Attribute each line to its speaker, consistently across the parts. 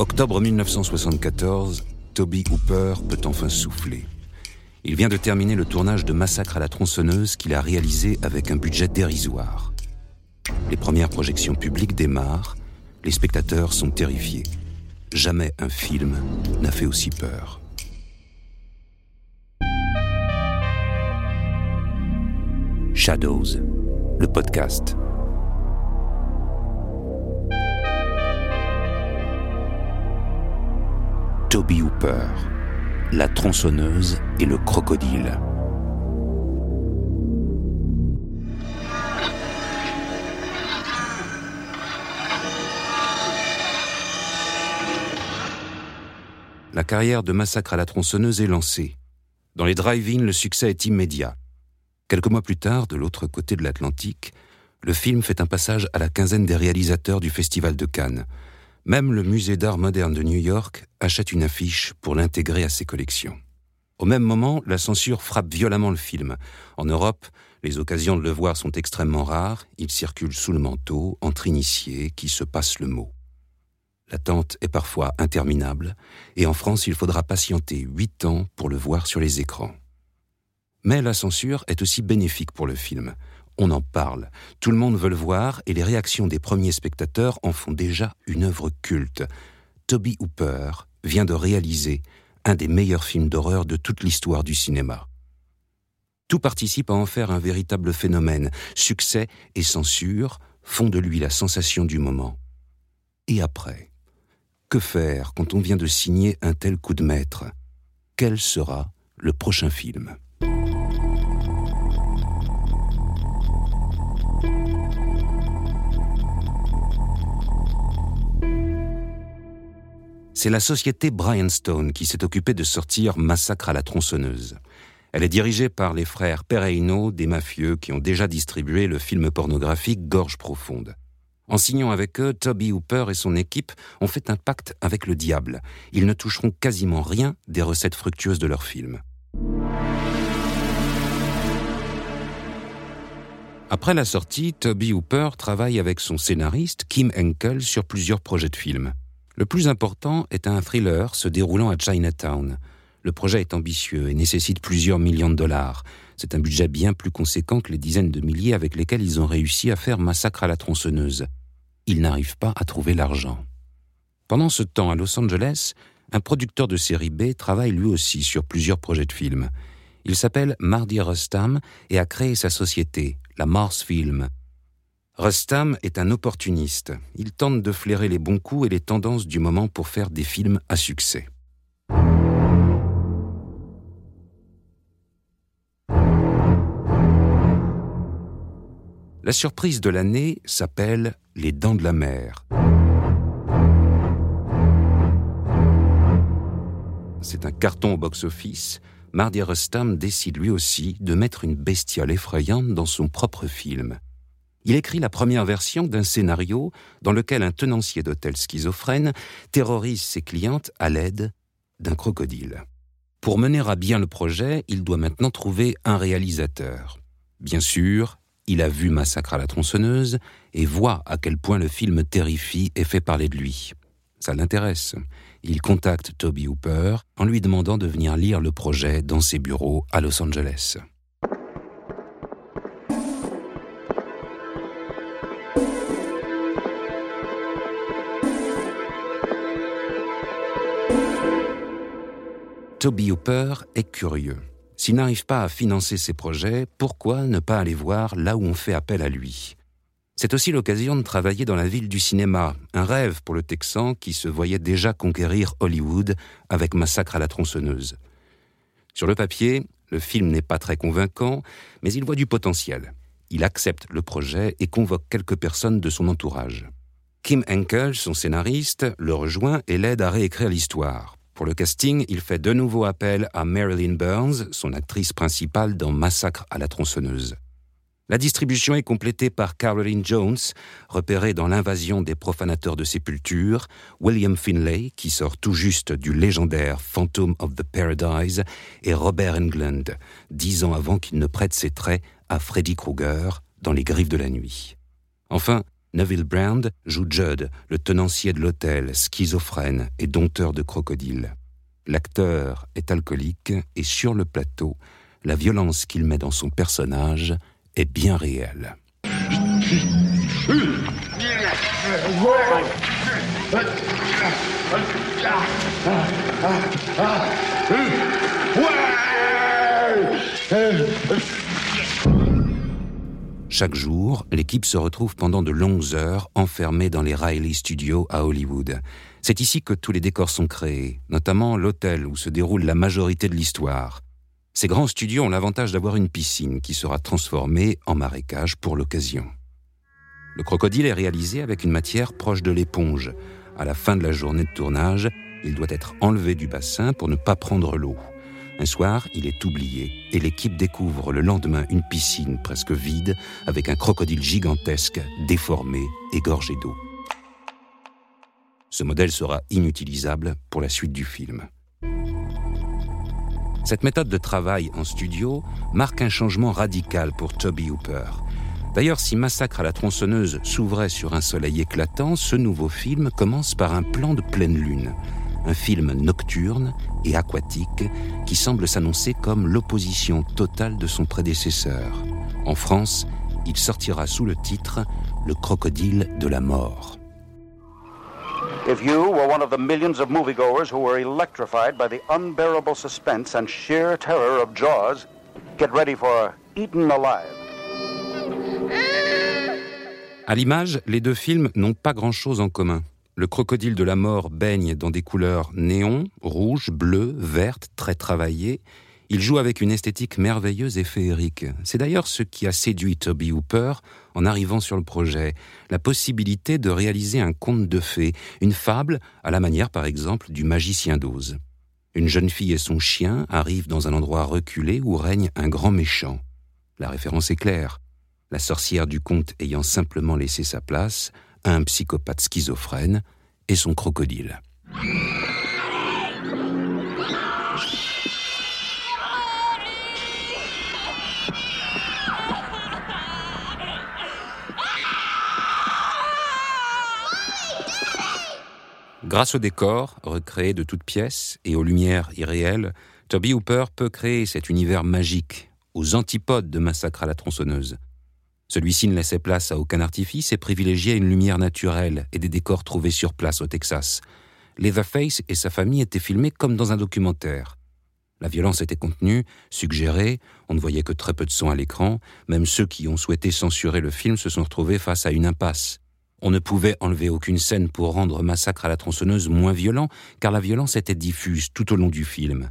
Speaker 1: Octobre 1974, Toby Hooper peut enfin souffler. Il vient de terminer le tournage de Massacre à la tronçonneuse qu'il a réalisé avec un budget dérisoire. Les premières projections publiques démarrent, les spectateurs sont terrifiés. Jamais un film n'a fait aussi peur. Shadows, le podcast. Toby Hooper, la tronçonneuse et le crocodile. La carrière de Massacre à la tronçonneuse est lancée. Dans les drive-in, le succès est immédiat. Quelques mois plus tard, de l'autre côté de l'Atlantique, le film fait un passage à la quinzaine des réalisateurs du Festival de Cannes. Même le Musée d'art moderne de New York achète une affiche pour l'intégrer à ses collections. Au même moment, la censure frappe violemment le film. En Europe, les occasions de le voir sont extrêmement rares, il circule sous le manteau, entre initiés qui se passent le mot. L'attente est parfois interminable, et en France, il faudra patienter huit ans pour le voir sur les écrans. Mais la censure est aussi bénéfique pour le film on en parle. Tout le monde veut le voir et les réactions des premiers spectateurs en font déjà une œuvre culte. Toby Hooper vient de réaliser un des meilleurs films d'horreur de toute l'histoire du cinéma. Tout participe à en faire un véritable phénomène. Succès et censure font de lui la sensation du moment. Et après Que faire quand on vient de signer un tel coup de maître? Quel sera le prochain film? C'est la société Stone qui s'est occupée de sortir Massacre à la tronçonneuse. Elle est dirigée par les frères Pereino, des mafieux qui ont déjà distribué le film pornographique Gorge profonde. En signant avec eux, Toby Hooper et son équipe ont fait un pacte avec le diable. Ils ne toucheront quasiment rien des recettes fructueuses de leur film. Après la sortie, Toby Hooper travaille avec son scénariste Kim Henkel sur plusieurs projets de films. Le plus important est un thriller se déroulant à Chinatown. Le projet est ambitieux et nécessite plusieurs millions de dollars. C'est un budget bien plus conséquent que les dizaines de milliers avec lesquels ils ont réussi à faire Massacre à la tronçonneuse. Ils n'arrivent pas à trouver l'argent. Pendant ce temps, à Los Angeles, un producteur de série B travaille lui aussi sur plusieurs projets de films. Il s'appelle Mardi Rustam et a créé sa société, la Mars Film, Rustam est un opportuniste. Il tente de flairer les bons coups et les tendances du moment pour faire des films à succès. La surprise de l'année s'appelle Les Dents de la Mer. C'est un carton au box-office. Mardi Rustam décide lui aussi de mettre une bestiole effrayante dans son propre film il écrit la première version d'un scénario dans lequel un tenancier d'hôtel schizophrène terrorise ses clientes à l'aide d'un crocodile. Pour mener à bien le projet, il doit maintenant trouver un réalisateur. Bien sûr, il a vu Massacre à la tronçonneuse et voit à quel point le film terrifie et fait parler de lui. Ça l'intéresse. Il contacte Toby Hooper en lui demandant de venir lire le projet dans ses bureaux à Los Angeles. Toby Hooper est curieux. S'il n'arrive pas à financer ses projets, pourquoi ne pas aller voir là où on fait appel à lui? C'est aussi l'occasion de travailler dans la ville du cinéma, un rêve pour le Texan qui se voyait déjà conquérir Hollywood avec Massacre à la tronçonneuse. Sur le papier, le film n'est pas très convaincant, mais il voit du potentiel. Il accepte le projet et convoque quelques personnes de son entourage. Kim Henkel, son scénariste, le rejoint et l'aide à réécrire l'histoire. Pour le casting, il fait de nouveau appel à Marilyn Burns, son actrice principale dans Massacre à la tronçonneuse. La distribution est complétée par Caroline Jones, repérée dans l'invasion des profanateurs de sépultures, William Finlay, qui sort tout juste du légendaire Phantom of the Paradise, et Robert Englund, dix ans avant qu'il ne prête ses traits à Freddy Krueger dans Les Griffes de la Nuit. Enfin, Neville Brand joue Judd, le tenancier de l'hôtel, schizophrène et dompteur de crocodiles. L'acteur est alcoolique et sur le plateau, la violence qu'il met dans son personnage est bien réelle. Chaque jour, l'équipe se retrouve pendant de longues heures enfermée dans les Riley Studios à Hollywood. C'est ici que tous les décors sont créés, notamment l'hôtel où se déroule la majorité de l'histoire. Ces grands studios ont l'avantage d'avoir une piscine qui sera transformée en marécage pour l'occasion. Le crocodile est réalisé avec une matière proche de l'éponge. À la fin de la journée de tournage, il doit être enlevé du bassin pour ne pas prendre l'eau. Un soir, il est oublié et l'équipe découvre le lendemain une piscine presque vide avec un crocodile gigantesque, déformé et gorgé d'eau. Ce modèle sera inutilisable pour la suite du film. Cette méthode de travail en studio marque un changement radical pour Toby Hooper. D'ailleurs, si Massacre à la tronçonneuse s'ouvrait sur un soleil éclatant, ce nouveau film commence par un plan de pleine lune un film nocturne et aquatique qui semble s'annoncer comme l'opposition totale de son prédécesseur. En France, il sortira sous le titre Le crocodile de la mort. If you were one of the millions of moviegoers who were electrified by the unbearable suspense and sheer terror of Jaws, get ready for Eaten Alive. À l'image, les deux films n'ont pas grand-chose en commun. Le crocodile de la mort baigne dans des couleurs néon, rouge, bleu, verte, très travaillées. Il joue avec une esthétique merveilleuse et féerique. C'est d'ailleurs ce qui a séduit Toby Hooper en arrivant sur le projet, la possibilité de réaliser un conte de fées, une fable à la manière par exemple du magicien d'Oz. Une jeune fille et son chien arrivent dans un endroit reculé où règne un grand méchant. La référence est claire. La sorcière du conte ayant simplement laissé sa place, un psychopathe schizophrène et son crocodile. Grâce au décor, recréé de toutes pièces, et aux lumières irréelles, Toby Hooper peut créer cet univers magique, aux antipodes de Massacre à la tronçonneuse. Celui-ci ne laissait place à aucun artifice et privilégiait une lumière naturelle et des décors trouvés sur place au Texas. Leatherface et sa famille étaient filmés comme dans un documentaire. La violence était contenue, suggérée, on ne voyait que très peu de son à l'écran, même ceux qui ont souhaité censurer le film se sont retrouvés face à une impasse. On ne pouvait enlever aucune scène pour rendre Massacre à la tronçonneuse moins violent, car la violence était diffuse tout au long du film.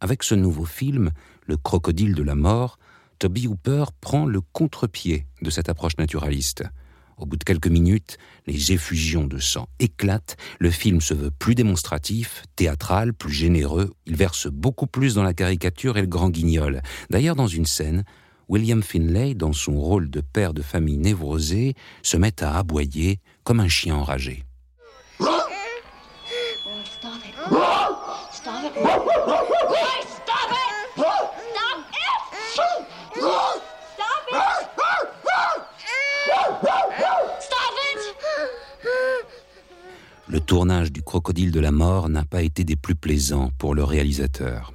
Speaker 1: Avec ce nouveau film, Le crocodile de la mort, Toby Hooper prend le contre-pied de cette approche naturaliste. Au bout de quelques minutes, les effusions de sang éclatent, le film se veut plus démonstratif, théâtral, plus généreux, il verse beaucoup plus dans la caricature et le grand guignol. D'ailleurs, dans une scène, William Finlay, dans son rôle de père de famille névrosé, se met à aboyer comme un chien enragé. Le tournage du Crocodile de la Mort n'a pas été des plus plaisants pour le réalisateur.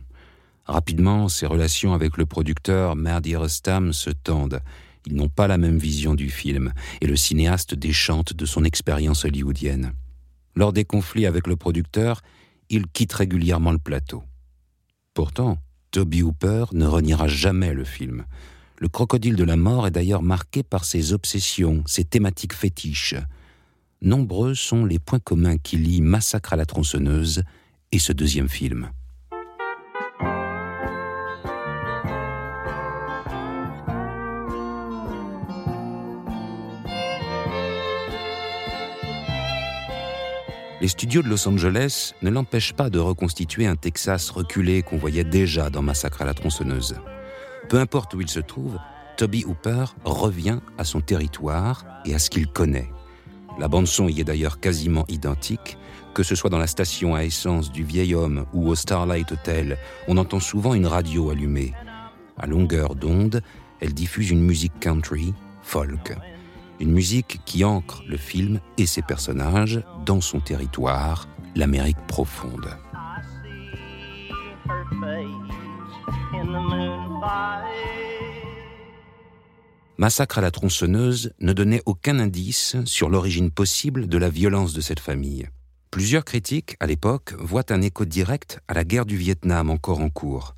Speaker 1: Rapidement, ses relations avec le producteur Merdi Rustam se tendent. Ils n'ont pas la même vision du film, et le cinéaste déchante de son expérience hollywoodienne. Lors des conflits avec le producteur, il quitte régulièrement le plateau. Pourtant, Toby Hooper ne reniera jamais le film. Le crocodile de la mort est d'ailleurs marqué par ses obsessions, ses thématiques fétiches nombreux sont les points communs qui lient Massacre à la tronçonneuse et ce deuxième film. Les studios de Los Angeles ne l'empêchent pas de reconstituer un Texas reculé qu'on voyait déjà dans Massacre à la tronçonneuse. Peu importe où il se trouve, Toby Hooper revient à son territoire et à ce qu'il connaît. La bande-son y est d'ailleurs quasiment identique, que ce soit dans la station à essence du vieil homme ou au Starlight Hotel, on entend souvent une radio allumée. À longueur d'onde, elle diffuse une musique country, folk. Une musique qui ancre le film et ses personnages dans son territoire, l'Amérique profonde. Massacre à la tronçonneuse ne donnait aucun indice sur l'origine possible de la violence de cette famille. Plusieurs critiques, à l'époque, voient un écho direct à la guerre du Vietnam encore en cours.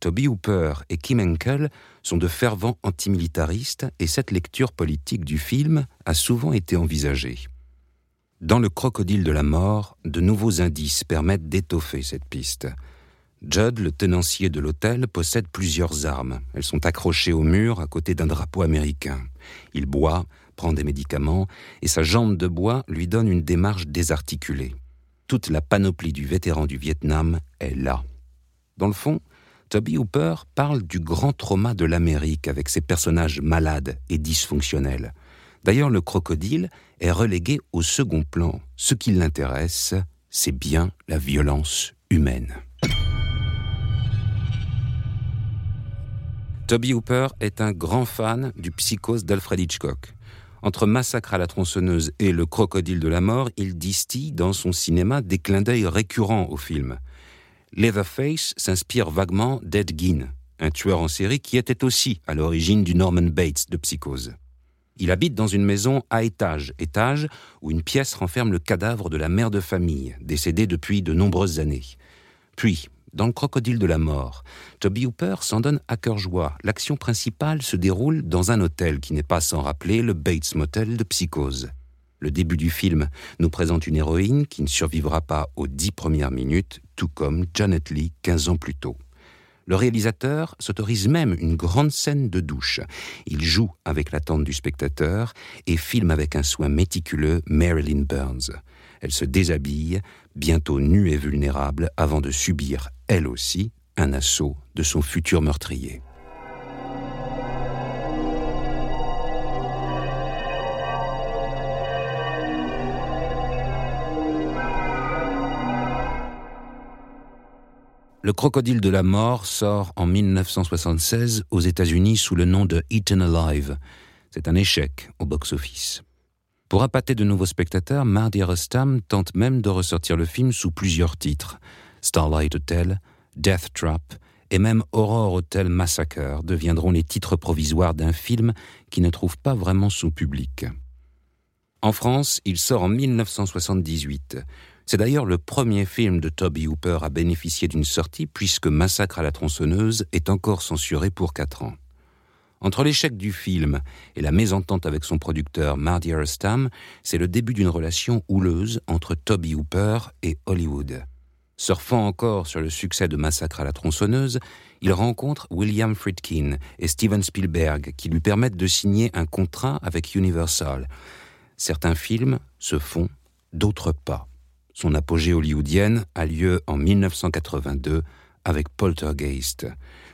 Speaker 1: Toby Hooper et Kim Henkel sont de fervents antimilitaristes et cette lecture politique du film a souvent été envisagée. Dans le crocodile de la mort, de nouveaux indices permettent d'étoffer cette piste. Judd, le tenancier de l'hôtel, possède plusieurs armes. Elles sont accrochées au mur à côté d'un drapeau américain. Il boit, prend des médicaments, et sa jambe de bois lui donne une démarche désarticulée. Toute la panoplie du vétéran du Vietnam est là. Dans le fond, Toby Hooper parle du grand trauma de l'Amérique avec ses personnages malades et dysfonctionnels. D'ailleurs, le crocodile est relégué au second plan. Ce qui l'intéresse, c'est bien la violence humaine. Toby Hooper est un grand fan du psychose d'Alfred Hitchcock. Entre Massacre à la tronçonneuse et Le crocodile de la mort, il distille dans son cinéma des clins d'œil récurrents au film. Leatherface s'inspire vaguement d'Ed Gein, un tueur en série qui était aussi à l'origine du Norman Bates de Psychose. Il habite dans une maison à étage, étage où une pièce renferme le cadavre de la mère de famille, décédée depuis de nombreuses années. Puis, dans le crocodile de la mort, Toby Hooper s'en donne à cœur joie. L'action principale se déroule dans un hôtel qui n'est pas sans rappeler le Bates Motel de Psychose. Le début du film nous présente une héroïne qui ne survivra pas aux dix premières minutes, tout comme Janet Lee quinze ans plus tôt. Le réalisateur s'autorise même une grande scène de douche. Il joue avec l'attente du spectateur et filme avec un soin méticuleux Marilyn Burns. Elle se déshabille, bientôt nue et vulnérable, avant de subir, elle aussi, un assaut de son futur meurtrier. Le crocodile de la mort sort en 1976 aux États-Unis sous le nom de Eaten Alive. C'est un échec au box-office. Pour appâter de nouveaux spectateurs, Mardi Rustam tente même de ressortir le film sous plusieurs titres. Starlight Hotel, Death Trap et même Horror Hotel Massacre deviendront les titres provisoires d'un film qui ne trouve pas vraiment son public. En France, il sort en 1978. C'est d'ailleurs le premier film de Toby Hooper à bénéficier d'une sortie puisque Massacre à la tronçonneuse est encore censuré pour quatre ans. Entre l'échec du film et la mésentente avec son producteur Marty Aristam, c'est le début d'une relation houleuse entre Toby Hooper et Hollywood. Surfant encore sur le succès de Massacre à la tronçonneuse, il rencontre William Friedkin et Steven Spielberg qui lui permettent de signer un contrat avec Universal. Certains films se font, d'autres pas. Son apogée hollywoodienne a lieu en 1982 avec Poltergeist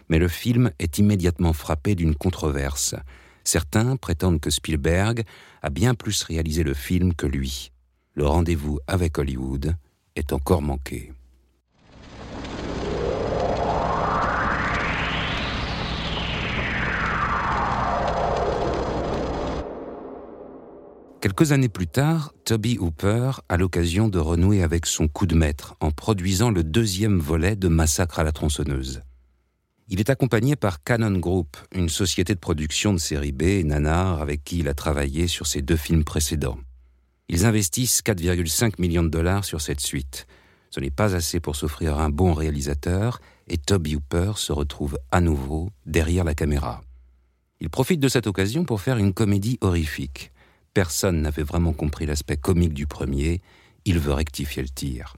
Speaker 1: mais le film est immédiatement frappé d'une controverse. Certains prétendent que Spielberg a bien plus réalisé le film que lui. Le rendez-vous avec Hollywood est encore manqué. Quelques années plus tard, Toby Hooper a l'occasion de renouer avec son coup de maître en produisant le deuxième volet de Massacre à la tronçonneuse. Il est accompagné par Canon Group, une société de production de série B et nanar avec qui il a travaillé sur ses deux films précédents. Ils investissent 4,5 millions de dollars sur cette suite. Ce n'est pas assez pour s'offrir un bon réalisateur et Toby Hooper se retrouve à nouveau derrière la caméra. Il profite de cette occasion pour faire une comédie horrifique. Personne n'avait vraiment compris l'aspect comique du premier, il veut rectifier le tir.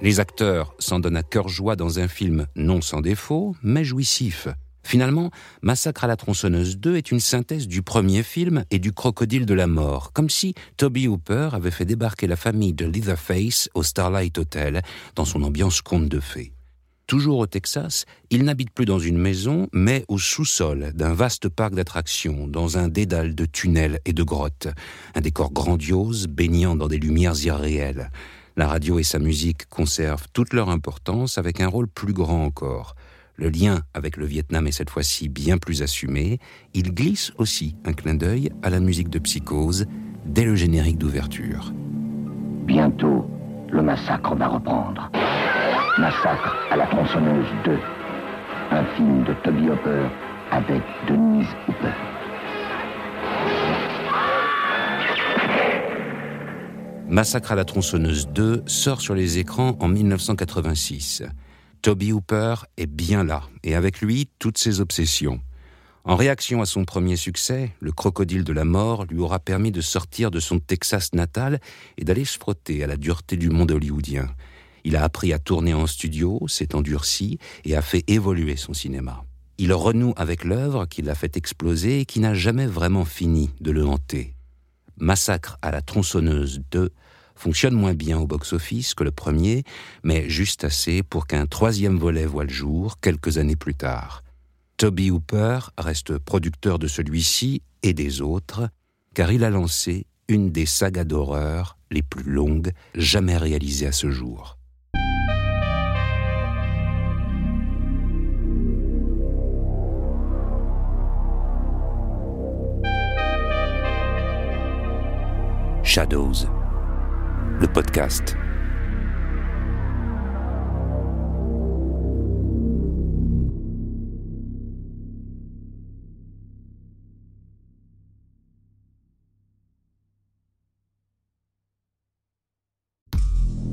Speaker 1: Les acteurs s'en donnent à cœur joie dans un film non sans défaut, mais jouissif. Finalement, Massacre à la tronçonneuse 2 est une synthèse du premier film et du crocodile de la mort, comme si Toby Hooper avait fait débarquer la famille de Leatherface au Starlight Hotel dans son ambiance conte de fées. Toujours au Texas, il n'habite plus dans une maison, mais au sous-sol d'un vaste parc d'attractions, dans un dédale de tunnels et de grottes, un décor grandiose baignant dans des lumières irréelles. La radio et sa musique conservent toute leur importance avec un rôle plus grand encore. Le lien avec le Vietnam est cette fois-ci bien plus assumé. Il glisse aussi un clin d'œil à la musique de Psychose dès le générique d'ouverture.
Speaker 2: Bientôt, le massacre va reprendre. Massacre à la tronçonneuse 2. Un film de Toby Hopper avec Denise Hooper.
Speaker 1: Massacre à la tronçonneuse 2 sort sur les écrans en 1986. Toby Hooper est bien là, et avec lui toutes ses obsessions. En réaction à son premier succès, Le Crocodile de la Mort lui aura permis de sortir de son Texas natal et d'aller se frotter à la dureté du monde hollywoodien. Il a appris à tourner en studio, s'est endurci et a fait évoluer son cinéma. Il renoue avec l'œuvre qui l'a fait exploser et qui n'a jamais vraiment fini de le hanter. Massacre à la tronçonneuse 2 fonctionne moins bien au box-office que le premier, mais juste assez pour qu'un troisième volet voie le jour quelques années plus tard. Toby Hooper reste producteur de celui-ci et des autres, car il a lancé une des sagas d'horreur les plus longues jamais réalisées à ce jour. Shadows, le podcast.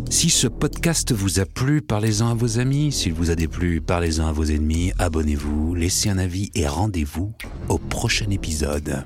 Speaker 1: Si ce podcast vous a plu, parlez-en à vos amis. S'il vous a déplu, parlez-en à vos ennemis. Abonnez-vous, laissez un avis et rendez-vous au prochain épisode.